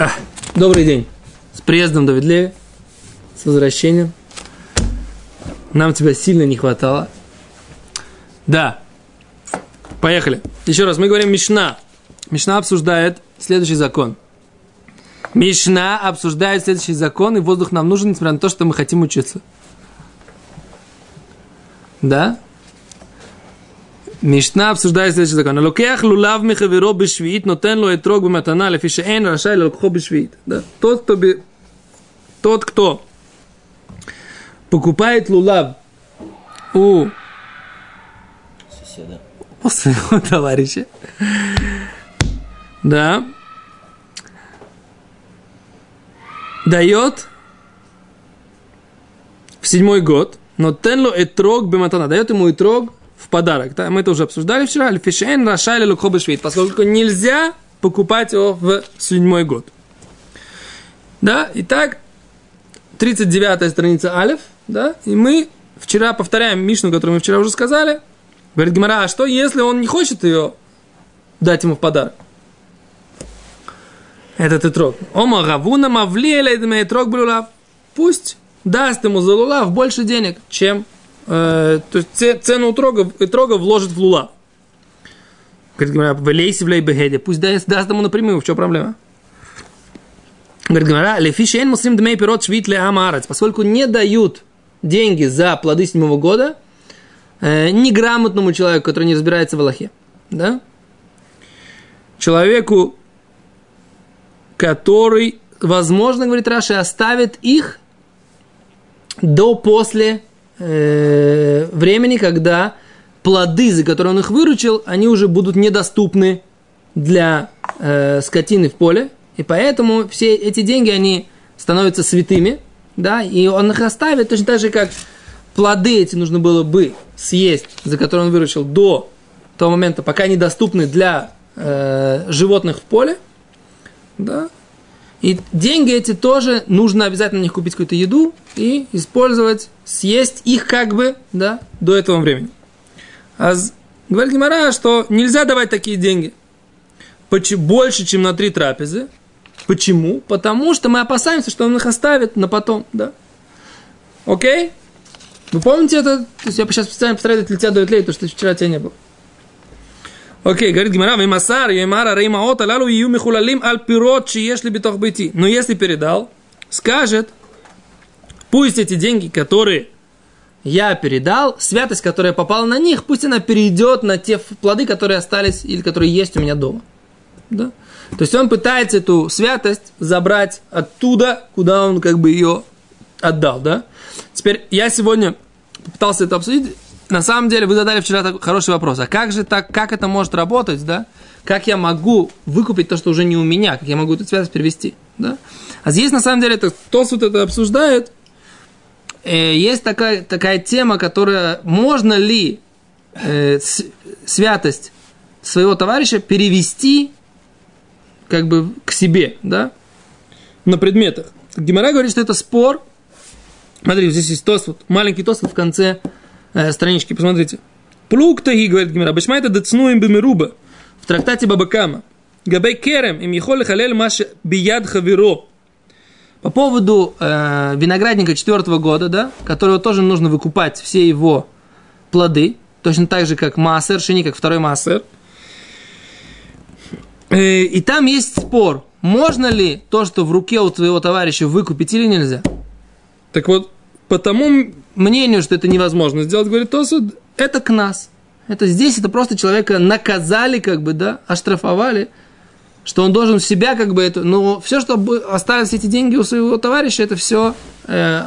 А, добрый день. С приездом Давид Леви. С возвращением. Нам тебя сильно не хватало. Да. Поехали. Еще раз, мы говорим Мишна. Мишна обсуждает следующий закон. Мишна обсуждает следующий закон, и воздух нам нужен, несмотря на то, что мы хотим учиться. Да? Мишна обсуждает следующий закон. Лукех лулав михаверо бешвиит, нотен ло этрог бематана, лефише эн рашай лукхо бешвиит. Да? Тот, кто, би... Тот, кто покупает лулав у Соседа. у своего товарища, да, дает в седьмой год, но тенло этрог бематана, дает ему этрог в подарок. Да, мы это уже обсуждали вчера. Лефишен рашайли лукхо бешвит, поскольку нельзя покупать его в седьмой год. Да, итак, 39 страница Алиф, да, и мы вчера повторяем Мишну, которую мы вчера уже сказали. Говорит Гимара, а что если он не хочет ее дать ему в подарок? Этот итрог. Ома гавуна мавлиэля и итрог блюлав. Пусть даст ему за лулав больше денег, чем э, то есть це- цену итрога, итрога вложит в лулав. Говорит Гимара, влейся в лейбегеде. Пусть даст, даст ему напрямую, в чем проблема? Говорит Гимара, лефишен муслим дмей пирот швит ле амарец. Поскольку не дают деньги за плоды седьмого года, э, неграмотному человеку, который не разбирается в Аллахе. Да? Человеку, который, возможно, говорит Раши, оставит их до после э, времени, когда плоды, за которые он их выручил, они уже будут недоступны для э, скотины в поле, и поэтому все эти деньги, они становятся святыми, да, и он их оставит точно так же, как плоды эти нужно было бы съесть, за которые он выручил до того момента, пока они доступны для э, животных в поле, да, и деньги эти тоже нужно обязательно на них купить какую-то еду и использовать, съесть их как бы, да, до этого времени. А говорит Гимара, что нельзя давать такие деньги больше, чем на три трапезы. Почему? Потому что мы опасаемся, что он их оставит на потом, да. Окей? Вы помните это? То есть я сейчас специально постараюсь для тебя дует лей, потому что вчера тебя не было. Окей, говорит Гимара, вимасар, емара, реймаот, алалу, ию михулалим, аль пирот, чиешли битох бейти. Но если передал, скажет, пусть эти деньги, которые я передал, святость, которая попала на них, пусть она перейдет на те плоды, которые остались или которые есть у меня дома. Да? То есть он пытается эту святость забрать оттуда, куда он как бы ее отдал, да? Теперь я сегодня попытался это обсудить. На самом деле вы задали вчера такой хороший вопрос. А как же так, как это может работать, да? Как я могу выкупить то, что уже не у меня? Как я могу эту святость перевести, да? А здесь на самом деле это, вот это обсуждает. Э, есть такая, такая тема, которая можно ли э, святость своего товарища перевести как бы к себе, да, на предметах. Гимара говорит, что это спор. Смотрите, здесь есть тос, вот, маленький тос вот в конце э, странички, посмотрите. Плуг таги, говорит Гимара, бешмайта децну им бемируба. В трактате Бабакама. Габей керем им ехоли халель маш бияд хаверо. По поводу э, виноградника четвертого года, да, которого тоже нужно выкупать все его плоды, точно так же, как массер, шини, как второй массер. Э, И там есть спор, можно ли то, что в руке у твоего товарища выкупить или нельзя. Так вот, по тому мнению, что это невозможно сделать, говорит Тосуд, это к нас. Это здесь, это просто человека наказали, как бы, да, оштрафовали, что он должен себя, как бы, это, но все, что остались эти деньги у своего товарища, это все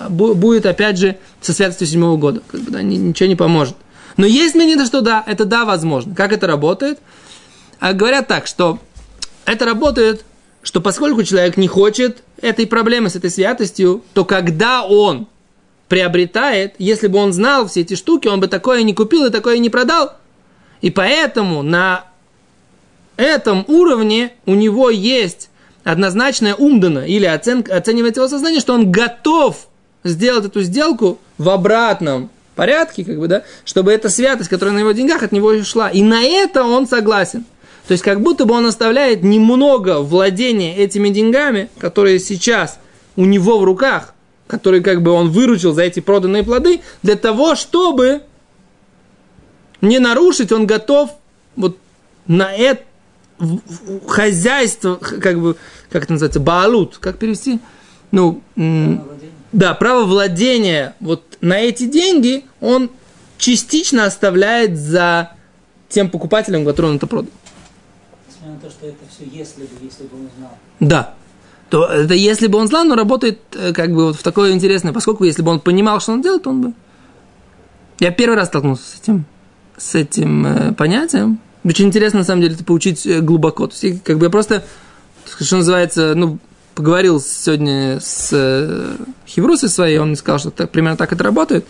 будет, опять же, со святостью седьмого года. Как бы, да, ни- ничего не поможет. Но есть мнение, что да, это да, возможно. Как это работает? А говорят так, что это работает, что поскольку человек не хочет этой проблемы с этой святостью, то когда он приобретает, если бы он знал все эти штуки, он бы такое не купил и такое не продал. И поэтому на этом уровне у него есть однозначная умдана или оценка, оценивает его сознание, что он готов сделать эту сделку в обратном порядке, как бы, да, чтобы эта святость, которая на его деньгах, от него шла. И на это он согласен. То есть как будто бы он оставляет немного владения этими деньгами, которые сейчас у него в руках, которые как бы он выручил за эти проданные плоды, для того, чтобы не нарушить, он готов вот на это хозяйство, как бы, как это называется, баалут, как перевести? Ну, да, право владения вот на эти деньги он частично оставляет за тем покупателем, который он это продал. Несмотря на то, что это все если бы, если бы он знал. Да. То это если бы он знал, но работает э, как бы вот в такое интересное, поскольку если бы он понимал, что он делает, он бы... Я первый раз столкнулся с этим, с этим э, понятием. Очень интересно, на самом деле, это поучить э, глубоко. То есть, как бы я просто, что называется, ну, поговорил сегодня с э, Хеврусой своей, он мне сказал, что так, примерно так это работает.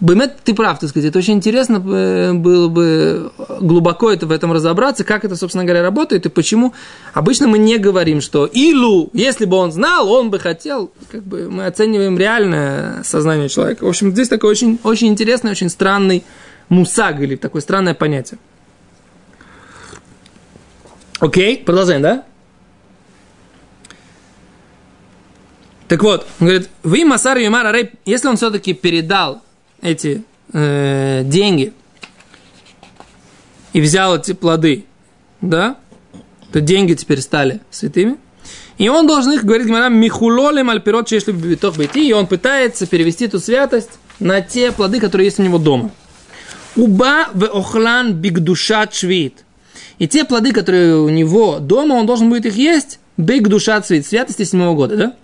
Бэмет, ты прав, так сказать, это очень интересно э, было бы глубоко это в этом разобраться, как это, собственно говоря, работает и почему. Обычно мы не говорим, что Илу, если бы он знал, он бы хотел, как бы мы оцениваем реальное сознание человека. В общем, здесь такой очень, очень интересный, очень странный мусаг или такое странное понятие. Окей, продолжаем, да? Так вот, он говорит, вы Масар Юмар если он все-таки передал эти э, деньги и взял эти плоды, да, то деньги теперь стали святыми. И он должен их, говорит Гимара, михулолем альпирот если битох бейти, и он пытается перевести эту святость на те плоды, которые есть у него дома. Уба в охлан бигдушат швид. И те плоды, которые у него дома, он должен будет их есть, бигдушат швид, святости седьмого года, да?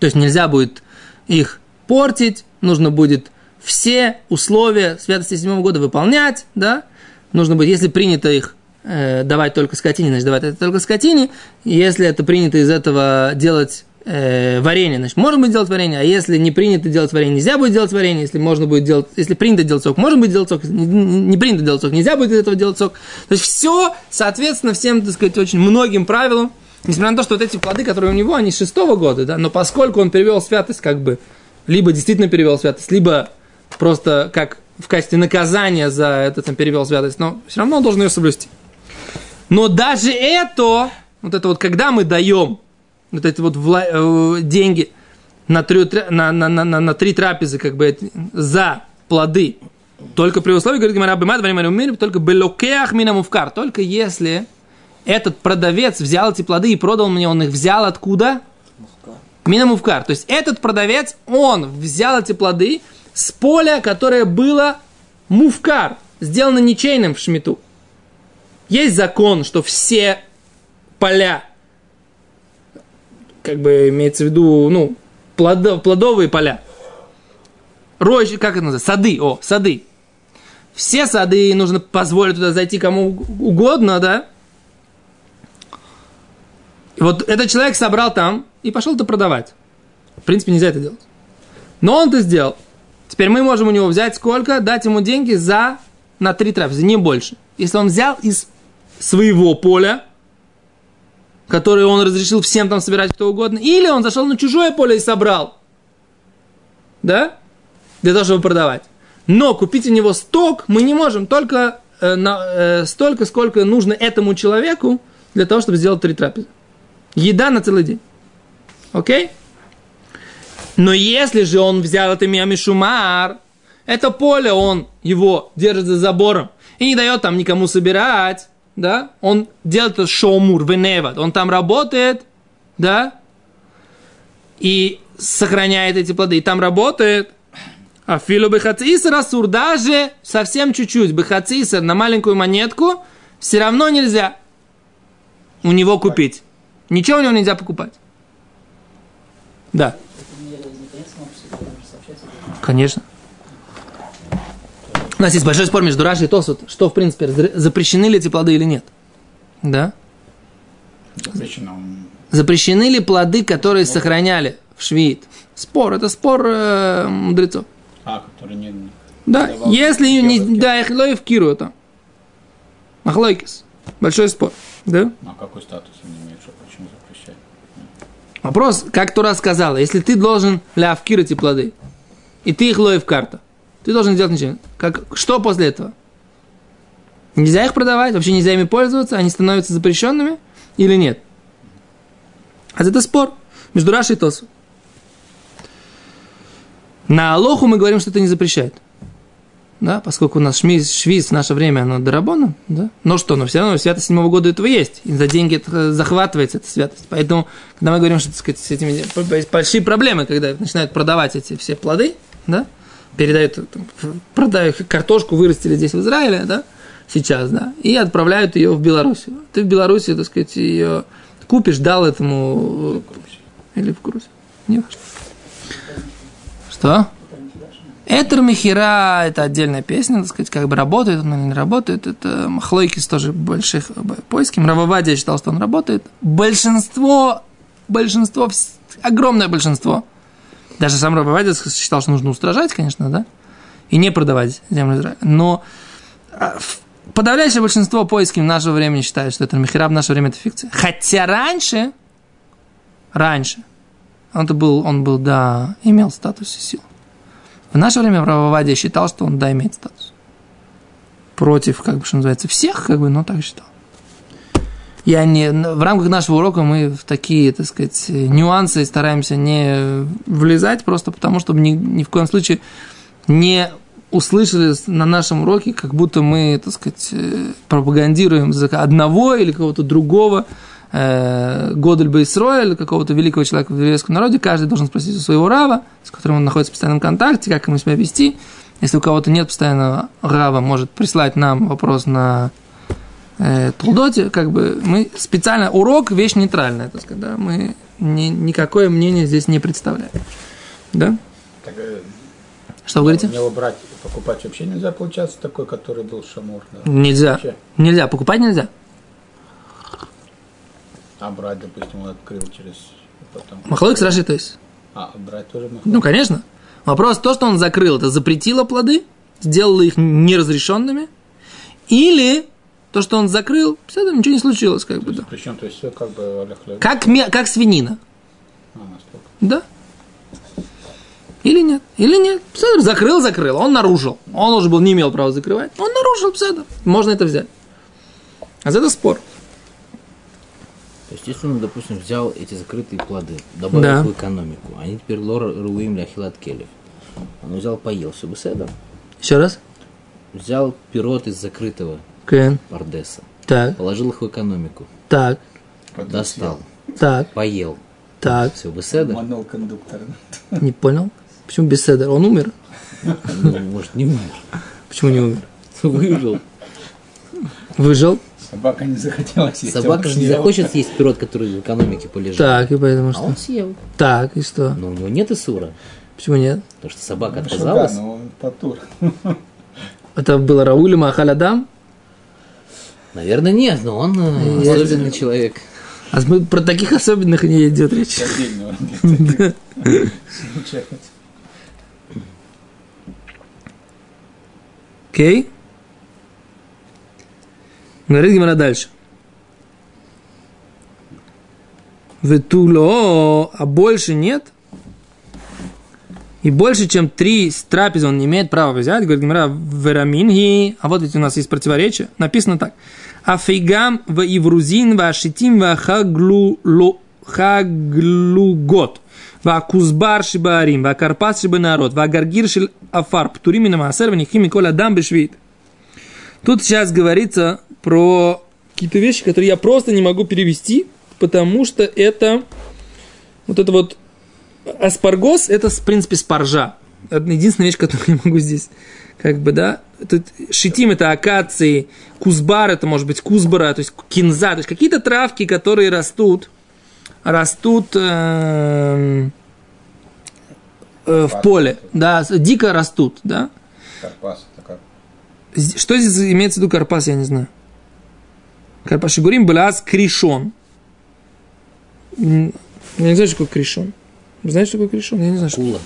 То есть нельзя будет их портить, нужно будет все условия святости седьмого года выполнять, да, нужно будет, если принято их э, давать только скотине, значит, давать это только скотине, если это принято из этого делать э, варенье, значит, можно будет делать варенье, а если не принято делать варенье, нельзя будет делать варенье, если можно будет делать, если принято делать сок, можно будет делать сок, не, не принято делать сок, нельзя будет этого делать сок. То есть все, соответственно, всем, так сказать, очень многим правилам, несмотря на то, что вот эти плоды, которые у него, они шестого года, да, но поскольку он перевел святость, как бы, либо действительно перевел святость, либо просто как в качестве наказания за это там перевел святость, но все равно он должен ее соблюсти. Но даже это, вот это вот, когда мы даем вот эти вот вла- э, деньги на три, на, на, на, на, на три трапезы, как бы за плоды, только при условии, говорит Гимара Бимад, только белокеах минамувкар, только если этот продавец взял эти плоды и продал мне, он их взял откуда? Минамувкар. То есть этот продавец, он взял эти плоды с поля, которое было мувкар, сделано ничейным в шмиту. Есть закон, что все поля, как бы имеется в виду, ну, плодов, плодовые поля, рощи, как это называется, сады, о, сады. Все сады нужно позволить туда зайти кому угодно, да? И вот этот человек собрал там и пошел это продавать. В принципе, нельзя это делать. Но он это сделал. Теперь мы можем у него взять сколько? Дать ему деньги за на три трапезы, не больше. Если он взял из своего поля, которое он разрешил всем там собирать кто угодно, или он зашел на чужое поле и собрал, да, для того, чтобы продавать. Но купить у него сток мы не можем, только э, на, э, столько, сколько нужно этому человеку для того, чтобы сделать три трапезы. Еда на целый день. Окей? Но если же он взял это миамишумар, это поле он его держит за забором и не дает там никому собирать, да, он делает это шоумур, веневат, он там работает, да, и сохраняет эти плоды, и там работает, а филу бехацисер асур, даже совсем чуть-чуть, бехацисер на маленькую монетку, все равно нельзя у него купить. Ничего у него нельзя покупать. Да. Конечно. У нас есть большой спор между Раши и Тосут, что, в принципе, запрещены ли эти плоды или нет. Да? Запрещено. Запрещены ли плоды, которые Может. сохраняли в швид? Спор, это спор э, мудрецов. А, которые не... Да, если не, да, их лоев киру это. Махлойкис. Большой спор. Да? А какой статус они имеют, что почему запрещать? Вопрос, как Тура сказала, если ты должен лявкир эти плоды, и ты их лоев карта, ты должен сделать ничего. Как, что после этого? Нельзя их продавать, вообще нельзя ими пользоваться, они становятся запрещенными или нет? А это спор между Рашей и Тосу. На Алоху мы говорим, что это не запрещает. Да, поскольку у нас шмиз, швиз в наше время, оно дарабона, да? Но что, но все равно святость седьмого года этого есть. И за деньги это захватывается, эта святость. Поэтому, когда мы говорим, что, так сказать, с этими большие проблемы, когда начинают продавать эти все плоды, да, передают, продают картошку, вырастили здесь в Израиле, да, сейчас, да, и отправляют ее в Белоруссию. Ты в Беларуси, так сказать, ее купишь, дал этому... Или в Грузию. Не важно. Что? Этер Мехира – это отдельная песня, так сказать, как бы работает он или не работает. Это Махлойкис тоже больших поисков. Рававадия считал, что он работает. Большинство, большинство, огромное большинство, даже сам Рававадия считал, что нужно устражать, конечно, да, и не продавать землю Израиля. Но а, подавляющее большинство поисков нашего времени считает, что это Мехира в наше время это фикция. Хотя раньше, раньше, он, был, он был, да, имел статус и силу. В наше время Рававадия считал, что он да имеет статус. Против, как бы, что называется, всех, как бы, но так считал. Я не, в рамках нашего урока мы в такие, так сказать, нюансы стараемся не влезать, просто потому, чтобы ни, ни в коем случае не услышали на нашем уроке, как будто мы, так сказать, э, пропагандируем одного или кого-то другого, э, Годель Бейсроя какого-то великого человека в еврейском народе, каждый должен спросить у своего рава, с которым он находится в постоянном контакте, как ему себя вести. Если у кого-то нет постоянного рава, может прислать нам вопрос на э, как бы мы специально, урок вещь нейтральная, так сказать, да, мы ни, никакое мнение здесь не представляем. Да? Так, э, Что вы говорите? Него брать, покупать вообще нельзя, получается, такой, который был шамур. Да? Нельзя. Вообще. Нельзя. Покупать нельзя. А брать, допустим, он открыл через... Потом... Махлоик с то есть. А, брать тоже можно. Ну, конечно. Вопрос то, что он закрыл, это запретило плоды, сделало их неразрешенными, или то, что он закрыл, все это ничего не случилось, как бы, да. Причем, то есть, все как бы. Как, как свинина, А, настолько. да? Или нет? Или нет? Пседр закрыл, закрыл, он нарушил. Он уже был, не имел права закрывать. Он нарушил Пседр. Можно это взять. А за это спор. То есть, если он, допустим, взял эти закрытые плоды, добавил Да. их в экономику, они теперь лор руим для хилат келев. Он взял, поел, все бы седом. Еще раз. Взял пирот из закрытого Кен. пардеса, Так, положил их в экономику, так, достал, так, поел, так. все бы седом. Манул кондуктор. Не понял. Почему без седа? Он умер? Ну, может, не умер. Почему не умер? Выжил. Выжил. Собака не захотела съесть. Собака он же не захочет съесть пирот, который в экономике полежал. Так, и поэтому А что? он съел. Так, и что? Но у него нет Исура. Почему нет? Потому что собака Ну, отказалась. Да, но он потур. Это было Рауля Махалядам? Наверное, нет, но он э, Я- особенный человек. А мы про таких особенных не идет речь. Окей? Говорит Гимара дальше. Ветуло, а больше нет? И больше, чем три трапезы он не имеет права взять, говорит Гимара, вераминги, а вот ведь у нас есть противоречие, написано так. Афигам в иврузин в ашитим в хаглу хаглугот. והכוסבר שבערים, והכרפס שבנערות, והגרגיר של עפר, פטורים מן המעשר ונקחים מכל אדם בשביעית. Тут сейчас говорится про какие-то вещи, которые я просто не могу перевести, потому что это вот это вот аспаргос, это в принципе спаржа. Это единственная вещь, которую я могу здесь как бы, да, Тут шитим это акации, кузбар это может быть кузбара, то есть кинза, то есть какие-то травки, которые растут, растут эм, э, в поле, да, дико растут, да. Карпас, это как? Что здесь имеется в виду карпас, я не знаю. Карпас Шигурим Балаас Кришон. Я не знаю, что такое кришон. Вы знаете, что такое кришон? Я не знаю, что Кула.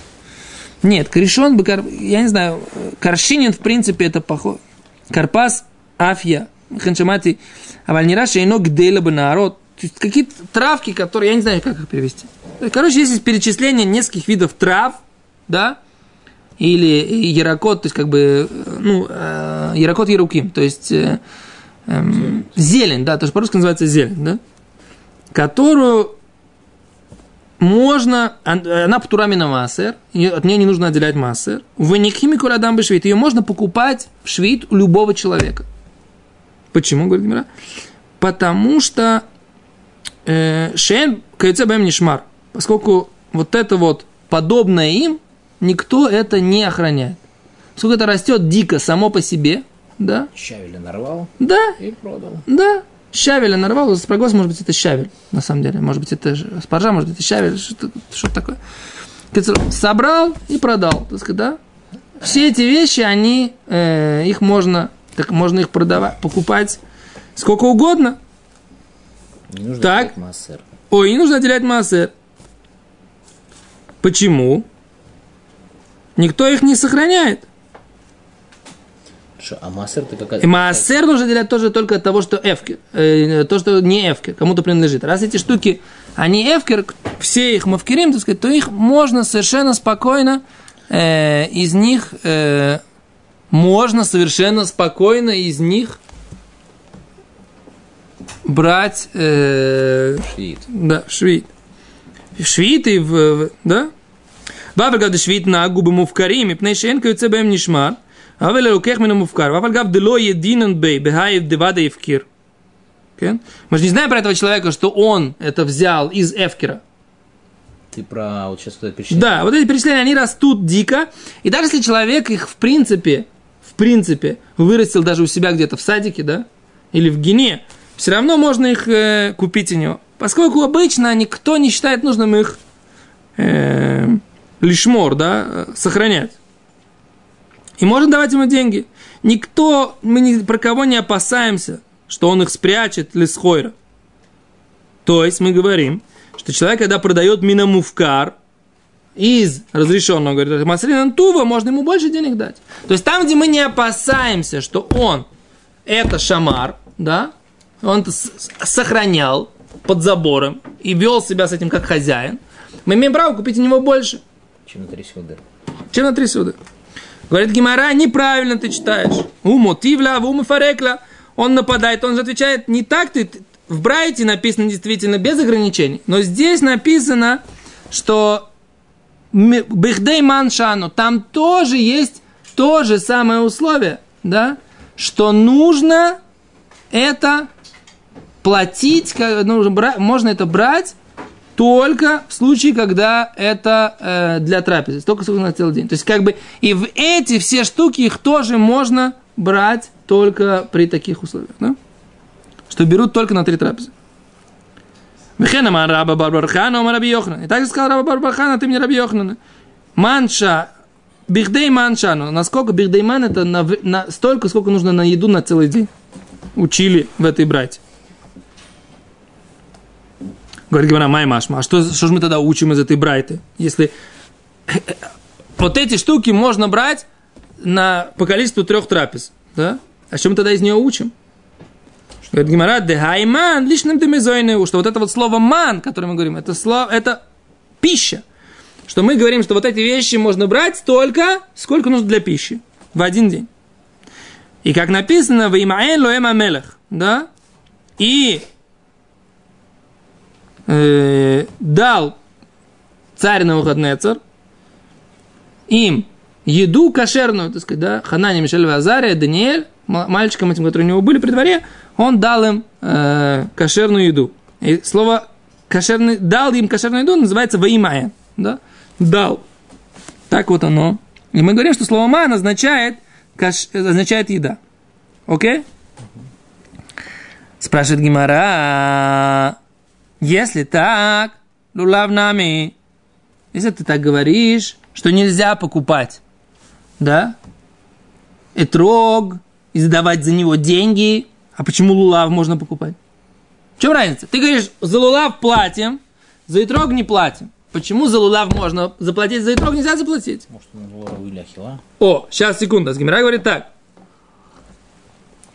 Нет, корешон бы, кар- я не знаю, э, коршинин, в принципе, это похоже. Карпас, афья, ханчамати, авальнира, шейно, гдейла бы народ. То есть какие-то травки, которые, я не знаю, как их перевести. Короче, есть перечисление нескольких видов трав, да, или ярокот, то есть как бы, э, ну, э, э, ярокот яруким, то есть э, эм, зелень, да, то, что по-русски называется зелень, да, которую можно, ан- она птурами на массер, от нее не нужно отделять массер. В никхимику радам бы швид. Ее можно покупать в швид у любого человека. Почему, говорит Гимера? Потому что э, шен кайцебэм нишмар. Поскольку вот это вот подобное им, никто это не охраняет. Сколько это растет дико само по себе, да, Щавеля нарвал да, и продал. да, щавеля нарвал, спрогос, может быть, это щавель, на самом деле. Может быть, это спаржа, может быть, это щавель, что-то, что такое. Собрал и продал, так сказать, да? Все эти вещи, они, э, их можно, так можно их продавать, покупать сколько угодно. Не нужно Так. делать массер. Ой, не нужно отделять массы. Почему? Никто их не сохраняет. Что, а какая-то... Э, Массер нужно делать тоже только от того, что эфкер, э, то, что не эфкер, кому-то принадлежит. Раз эти штуки, они эфкер, все их мавкерим, так сказать, то их можно совершенно спокойно э, из них... Э, можно совершенно спокойно из них брать... Э, швид. Да, швид. Швид и... В, да? Бабы говорит, швид на губы мувкарим, и пнейшенка и цебэм нишмар. אבל לוקח מן המופקר, ואף על גב דלא ידינן בי, בהאי דבדה יפקיר. כן? Мы же не знаем про этого человека, что он это взял из Эфкера. Ты про вот сейчас туда перечислил. Да, вот эти перечисления, они растут дико. И даже если человек их в принципе, в принципе, вырастил даже у себя где-то в садике, да, или в гене, все равно можно их э, купить у него. Поскольку обычно никто не считает нужным их э, лишмор, да, э, сохранять. И можно давать ему деньги. Никто, мы ни про кого не опасаемся, что он их спрячет лисхойра. То есть мы говорим, что человек, когда продает минамувкар из разрешенного, говорит, Масрина Тува, можно ему больше денег дать. То есть там, где мы не опасаемся, что он это шамар, да, он сохранял под забором и вел себя с этим как хозяин, мы имеем право купить у него больше, Чем на три сюда. чем на три суда. Говорит Гимара, неправильно ты читаешь. Уму тивля, уму фарекла. Он нападает, он же отвечает, не так ты. В Брайте написано действительно без ограничений. Но здесь написано, что Бихдей маншану, там тоже есть то же самое условие, да, что нужно это платить, нужно можно это брать только в случае, когда это э, для трапезы, только сколько на целый день. То есть, как бы, и в эти все штуки их тоже можно брать только при таких условиях, да? Что берут только на три трапезы. Вехен амар раба Барбархана, амар Раби. И также сказал раба Барбархана, ты мне Раби Йохана. Манша, бихдей маншану. Насколько бихдей ман это на, на столько, сколько нужно на еду на целый день. Учили в этой брать. Говорит Гимара, май машма, а что, что же мы тогда учим из этой брайты? Если вот эти штуки можно брать на, по количеству трех трапез, да? А что мы тогда из нее учим? Говорит Гимара, дехайман, личным демезойнеу, что вот это вот слово ман, которое мы говорим, это слово, это пища. Что мы говорим, что вот эти вещи можно брать столько, сколько нужно для пищи в один день. И как написано в Имаэн Лоэм Амелех, да? И э, дал царь Навуходнецар им еду кошерную, так сказать, да, Ханани, Мишель, Азария, Даниэль, мальчикам этим, которые у него были при дворе, он дал им э, кошерную еду. И слово кошерный, дал им кошерную еду называется ваимая, да, дал. Так вот оно. И мы говорим, что слово ман означает, каш, означает еда. Окей? Спрашивает Гимара, если так, лулав нами, если ты так говоришь, что нельзя покупать, да, этрог, и сдавать за него деньги, а почему лулав можно покупать? В чем разница? Ты говоришь, за лулав платим, за этрог не платим. Почему за лулав можно заплатить, за этрог нельзя заплатить? Может, он лора или ахила? О, сейчас, секунду. Гимара говорит так.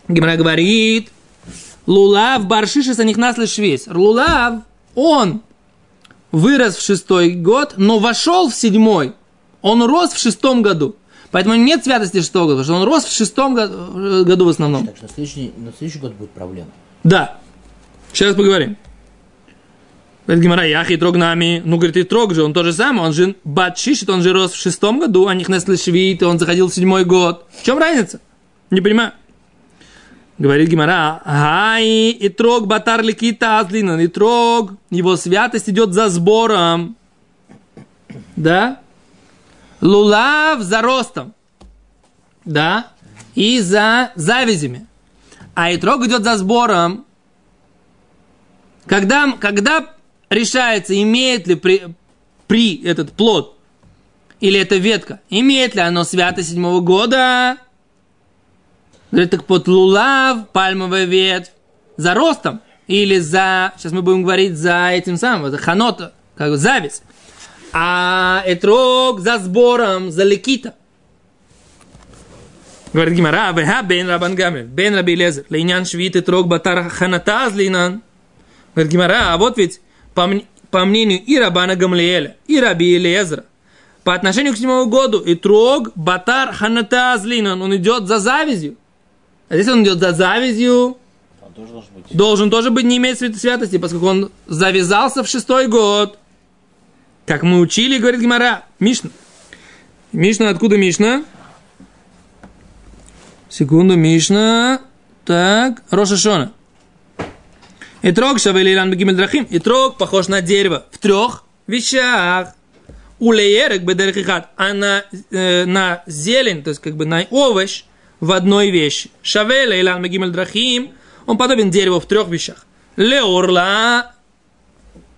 Гимара говорит, Лулав баршиши санихнас швесь. Лулав, он вырос в шестой год, но вошел в седьмой. Он рос в шестом году. Поэтому нет святости шестого года, потому что он рос в шестом э, году в основном. Так что на следующий, на следующий год будет проблема. Да. Сейчас поговорим. Говорит Гимара, Яхи трог нами. Ну, говорит, и трог же, он то же самое. Он же батшишит, он же рос в шестом году, а них швид, он заходил в седьмой год. В чем разница? Не понимаю. Говорит Гимара, ай, и трог батар ликита азлина, и трог, его святость идет за сбором. Да? Лулав за ростом. Да? И за завязями. А итрог идет за сбором. Когда, когда решается, имеет ли при, при этот плод или эта ветка, имеет ли оно святость седьмого года, Говорит, так под лулав, пальмовая ветвь, за ростом, или за, сейчас мы будем говорить за этим самым, за ханота, как бы зависть. А этрог за сбором, за лекита. Говорит Гимара, веха бен рабан гамлель, бен раби лезер, лейнян швид этрог батар ханатаз лейнан. Говорит Гимара, а вот ведь по, по мнению и рабана Гамлиэля, и раби Элезера, по отношению к седьмому году, и трог батар ханатаз лейнан, он идет за завязью. А здесь он идет за завязью, Он тоже должен быть. должен тоже быть не святой святости, поскольку он завязался в шестой год. Как мы учили, говорит Гимара, Мишна. Мишна, откуда Мишна? Секунду, Мишна. Так, Роша Шона. Итрог шавелилан бегимель драхим. Итрог похож на дерево в трех вещах. Улеерек бедерхихат. А на, э, на зелень, то есть как бы на овощ в одной вещи. Шавеле илан бегимель драхим. Он подобен дереву в трех вещах. Леорла.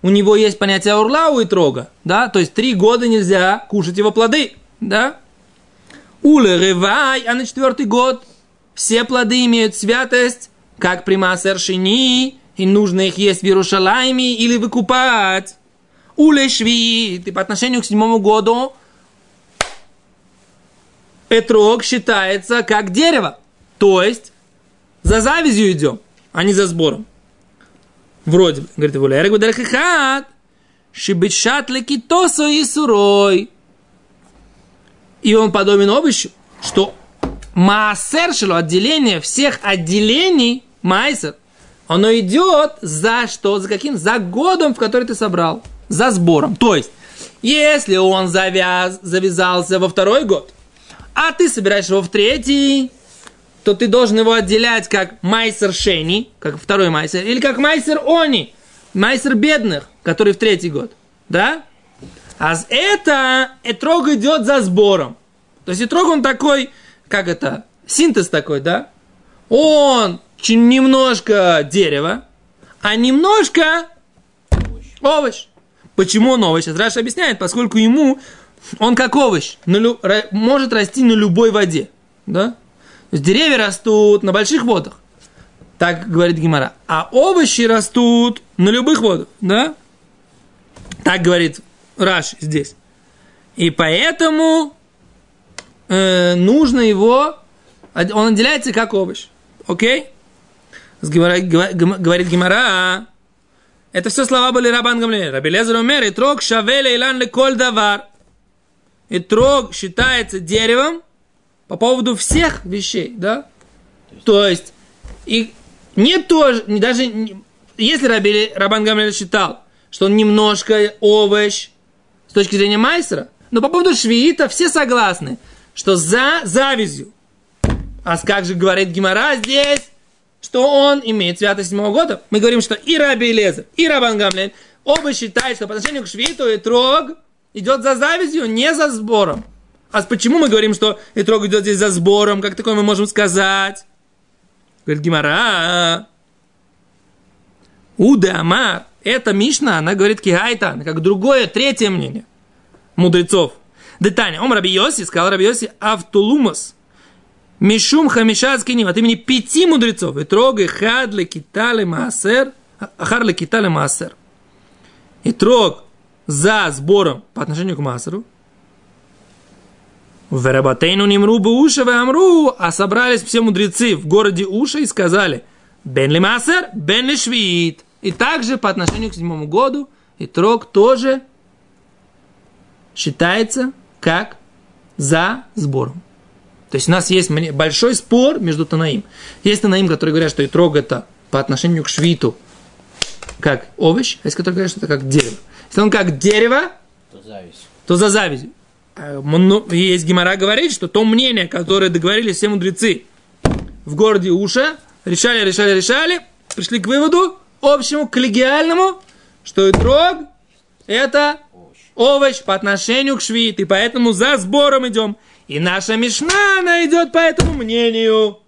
У него есть понятие орла у итрога. Да? То есть три года нельзя кушать его плоды. Да? Уле ревай, а на четвертый год все плоды имеют святость, как прима шини, и нужно их есть в Иерушалайме или выкупать. Уле шви, и по отношению к седьмому году Этрог считается как дерево. То есть за завязью идем, а не за сбором. Вроде бы. Говорит, Вулерек Бадархихат, Шибитшат лекитосо и сурой. И он подобен овощу, что маасер шело, отделение всех отделений, майсер, оно идет за что? За каким? За годом, в который ты собрал. За сбором. То есть, если он завяз, завязался во второй год, а ты собираешь его в третий, то ты должен его отделять как майсер шени, как второй майсер, или как майсер они, майсер бедных, который в третий год. Да? А это этрог идет за сбором. То есть этрог он такой, как это, синтез такой, да? Он немножко дерево, а немножко овощ. Почему он овощ? Сейчас Раша объясняет, поскольку ему он как овощ, на лю- может расти на любой воде. Да? То есть деревья растут на больших водах. Так говорит Гимара. А овощи растут на любых водах. Да? Так говорит Раш здесь. И поэтому э, нужно его, он отделяется как овощ. Окей? Говорит Гимара, это все слова были Рабан Гамлиэль. Раби Лезер умер, и трог шавеле илан леколь давар. И трог считается деревом по поводу всех вещей, да? То есть, и не тоже, не даже, если Раби, Рабан Гамлиэль считал, что он немножко овощ с точки зрения Майсера, но по поводу швеита все согласны, что за завязью. А как же говорит Гимара здесь, что он имеет святость седьмого года? Мы говорим, что и Раби Лезер, и Рабан Гамлель оба считают, что по отношению к швеиту и трог идет за завязью, не за сбором. А почему мы говорим, что и трог идет здесь за сбором? Как такое мы можем сказать? Говорит Гимара. Уде Амар. Это Мишна, она говорит Кихайтан, как другое, третье мнение мудрецов. Детаня. Ом Раби Йоси, сказал Раби Йоси, Автулумас. Мишум Хамишацкий Ним, от имени пяти мудрецов. И трогай Хадли Китали Маасер, Харли Китали Маасер. И трог за сбором по отношению к Маасеру. Верабатейну Нимру Буша Амру, а собрались все мудрецы в городе Уша и сказали, Бен ли Маасер, Бен ли Швид. И также по отношению к седьмому году и трог тоже считается как за сбором. То есть у нас есть большой спор между Танаим. Есть Танаим, которые говорят, что итрог это по отношению к швиту как овощ, а есть которые говорят, что это как дерево. Если он как дерево, То зависть. то за зависть. А, Есть Гимара говорит, что то мнение, которое договорились все мудрецы в городе Уша, решали, решали, решали, пришли к выводу общему, коллегиальному, что и трог это овощ по отношению к швид, и поэтому за сбором идем. И наша Мишна, она идет по этому мнению.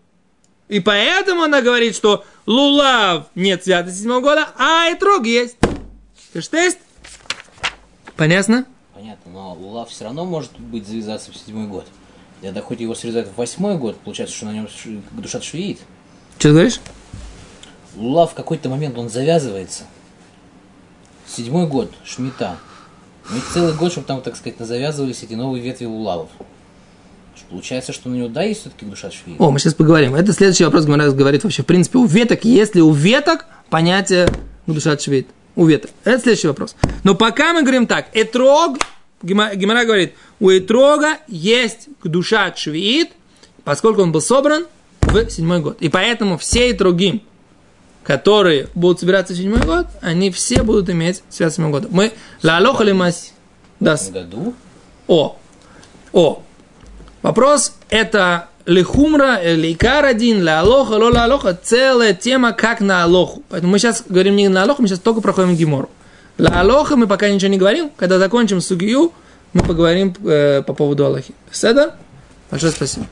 И поэтому она говорит, что лулав нет святости седьмого года, а и трог есть. Ты что есть? Понятно? Понятно, но лулав все равно может быть завязаться в седьмой год. Когда хоть его срезают в восьмой год, получается, что на нем душа швеит. Что ты говоришь? Лулав в какой-то момент он завязывается. Седьмой год, шмита. Ну и целый год, чтобы там, так сказать, завязывались эти новые ветви лулавов. Получается, что на него, да, есть все-таки душа швеит. О, мы сейчас поговорим. Это следующий вопрос, Гимара говорит вообще. В принципе, у веток, есть ли у веток понятие душа швид? У веток. Это следующий вопрос. Но пока мы говорим так. Этрог, Гима- Гимара говорит, у этрога есть душа швид, поскольку он был собран в седьмой год. И поэтому все этрогим, которые будут собираться в седьмой год, они все будут иметь связь с седьмым годом. Мы ла алоха ли мас- Да, о. О. Вопрос это лихумра, лейкар один, ля алоха, ло ля алоха, целая тема, как на алоху. Поэтому мы сейчас говорим не на алоху, мы сейчас только проходим гемору. Ля алоха мы пока ничего не говорим. Когда закончим сугию, мы поговорим э, по поводу алохи. Седа? Большое спасибо.